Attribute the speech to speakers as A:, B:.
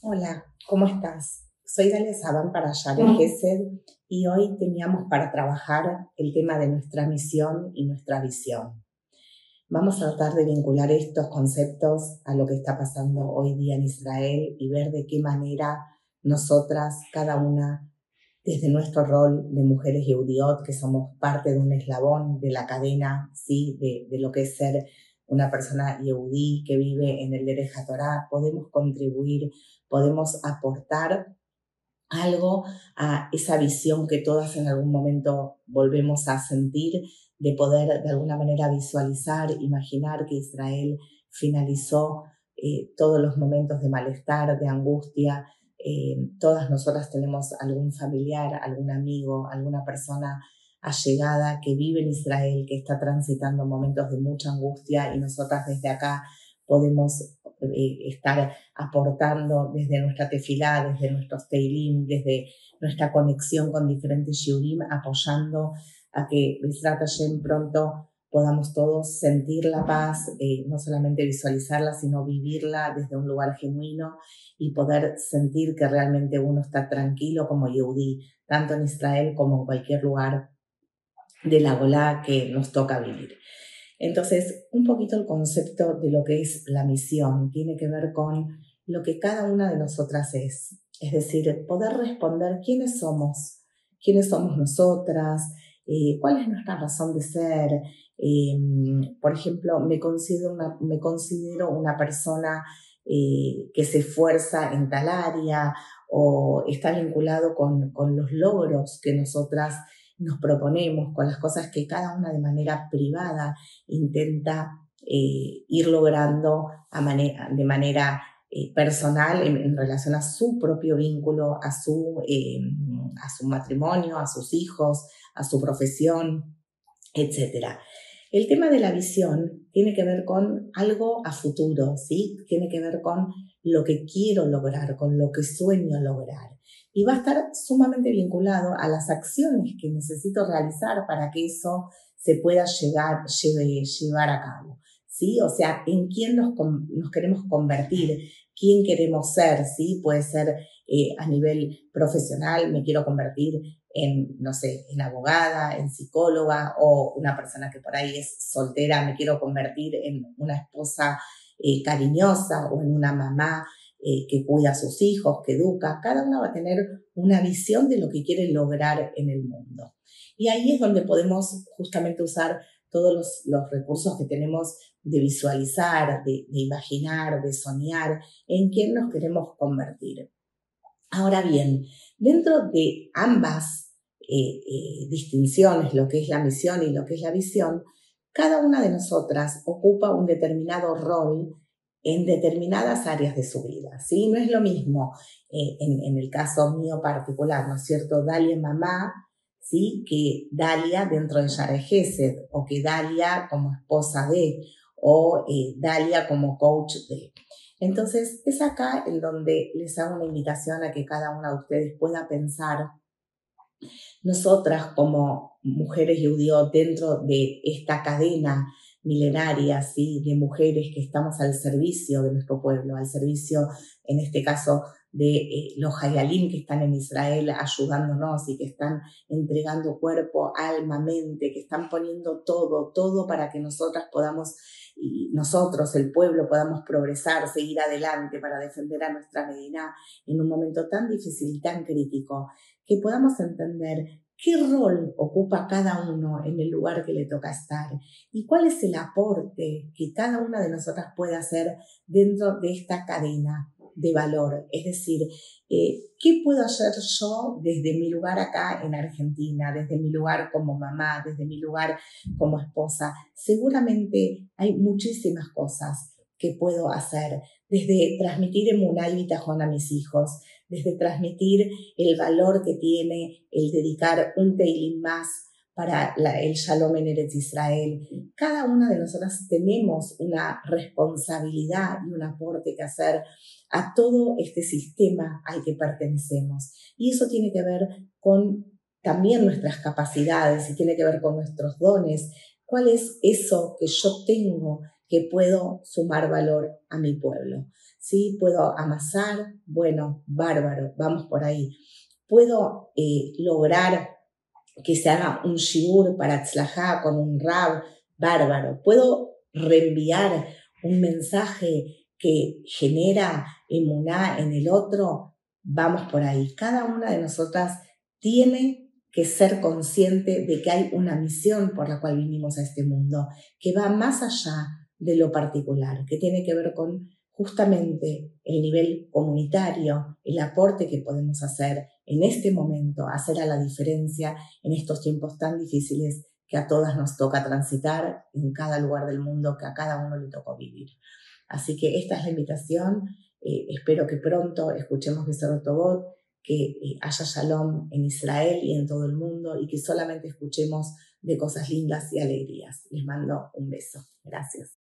A: Hola, ¿cómo estás? Soy Dalia Saban para Gesed y hoy teníamos para trabajar el tema de nuestra misión y nuestra visión. Vamos a tratar de vincular estos conceptos a lo que está pasando hoy día en Israel y ver de qué manera nosotras, cada una, desde nuestro rol de mujeres judíot, que somos parte de un eslabón de la cadena, ¿sí? de, lo que es ser una persona yehudí que vive en el Derecha Torah, podemos contribuir, podemos aportar algo a esa visión que todas en algún momento volvemos a sentir de poder de alguna manera visualizar, imaginar que Israel finalizó eh, todos los momentos de malestar, de angustia. Eh, todas nosotras tenemos algún familiar, algún amigo, alguna persona allegada que vive en Israel, que está transitando momentos de mucha angustia y nosotras desde acá podemos eh, estar aportando desde nuestra tefilá, desde nuestros teilim, desde nuestra conexión con diferentes shiurim, apoyando a que Bisrat Hashem pronto podamos todos sentir la paz, eh, no solamente visualizarla, sino vivirla desde un lugar genuino y poder sentir que realmente uno está tranquilo como Yehudi, tanto en Israel como en cualquier lugar de la Golá que nos toca vivir. Entonces, un poquito el concepto de lo que es la misión tiene que ver con lo que cada una de nosotras es, es decir, poder responder quiénes somos, quiénes somos nosotras, eh, cuál es nuestra razón de ser. Em, por ejemplo, me considero una, me considero una persona eh, que se esfuerza en tal área o está vinculado con, con los logros que nosotras nos proponemos, con las cosas que cada una de manera privada intenta eh, ir logrando de manera eh, personal en, relación a su propio vínculo, a su, eh, a su matrimonio, a sus hijos, a su profesión, etc. El tema de la visión tiene que ver con algo a futuro, ¿sí? Tiene que ver con lo que quiero lograr, con lo que sueño lograr y va a estar sumamente vinculado a las acciones que necesito realizar para que eso se pueda llegar, llevar a cabo. ¿Sí? O sea, en quién nos, queremos convertir, quién queremos ser, ¿sí? Puede ser eh, a nivel profesional, me quiero convertir en, no sé, en abogada, en psicóloga o una persona que por ahí es soltera, me quiero convertir en una esposa eh, cariñosa o en una mamá eh, que cuida a sus hijos, que educa, cada una va a tener una visión de lo que quiere lograr en el mundo. Y ahí es donde podemos justamente usar todos los, recursos que tenemos de visualizar, de, imaginar, de soñar en quién nos queremos convertir. Ahora bien, dentro de ambas eh, eh, distinciones, lo que es la misión y lo que es la visión, cada una de nosotras ocupa un determinado rol en determinadas áreas de su vida, ¿sí? No es lo mismo eh, en, el caso mío particular, ¿no es cierto? Dalia mamá, ¿sí? Que Dalia dentro de Yare o que Dalia como esposa de, o eh, Dalia como coach de. Entonces, es acá en donde les hago una invitación a que cada una de ustedes pueda pensar nosotras como mujeres judíos dentro de esta cadena milenarias ¿sí? de mujeres que estamos al servicio de nuestro pueblo, al servicio, en este caso, de eh, los hayalim que están en Israel ayudándonos y que están entregando cuerpo, alma, mente, que están poniendo todo, todo para que nosotras podamos, y nosotros, el pueblo, podamos progresar, seguir adelante para defender a nuestra Medina en un momento tan difícil y tan crítico, que podamos entender qué rol ocupa cada uno en el lugar que le toca estar y cuál es el aporte que cada una de nosotras puede hacer dentro de esta cadena de valor. Es decir, eh, ¿qué puedo hacer yo desde mi lugar acá en Argentina, desde mi lugar como mamá, desde mi lugar como esposa? Seguramente hay muchísimas cosas que puedo hacer, desde transmitir emuná y bitajón a mis hijos, desde transmitir el valor que tiene el dedicar un Teilim más para el Shalom en Eretz Israel. Cada una de nosotras tenemos una responsabilidad y un aporte que hacer a todo este sistema al que pertenecemos. Y eso tiene que ver con también nuestras capacidades y tiene que ver con nuestros dones, ¿Cuál es eso que yo tengo que puedo sumar valor a mi pueblo? ¿Sí? ¿Puedo amasar? Bueno, bárbaro, vamos por ahí. ¿Puedo eh, lograr que se haga un shiur para Tzlajá con un rab? Bárbaro. ¿Puedo reenviar un mensaje que genera emuná en el otro? Vamos por ahí. Cada una de nosotras tiene que ser consciente de que hay una misión por la cual vinimos a este mundo, que va más allá de lo particular, que tiene que ver con justamente el nivel comunitario, el aporte que podemos hacer en este momento, hacer a la diferencia en estos tiempos tan difíciles que a todas nos toca transitar en cada lugar del mundo que a cada uno le tocó vivir. Así que esta es la invitación. Eh, espero que pronto escuchemos Tobot, que eh, haya shalom en Israel y en todo el mundo y que solamente escuchemos de cosas lindas y alegrías. Les mando un beso. Gracias.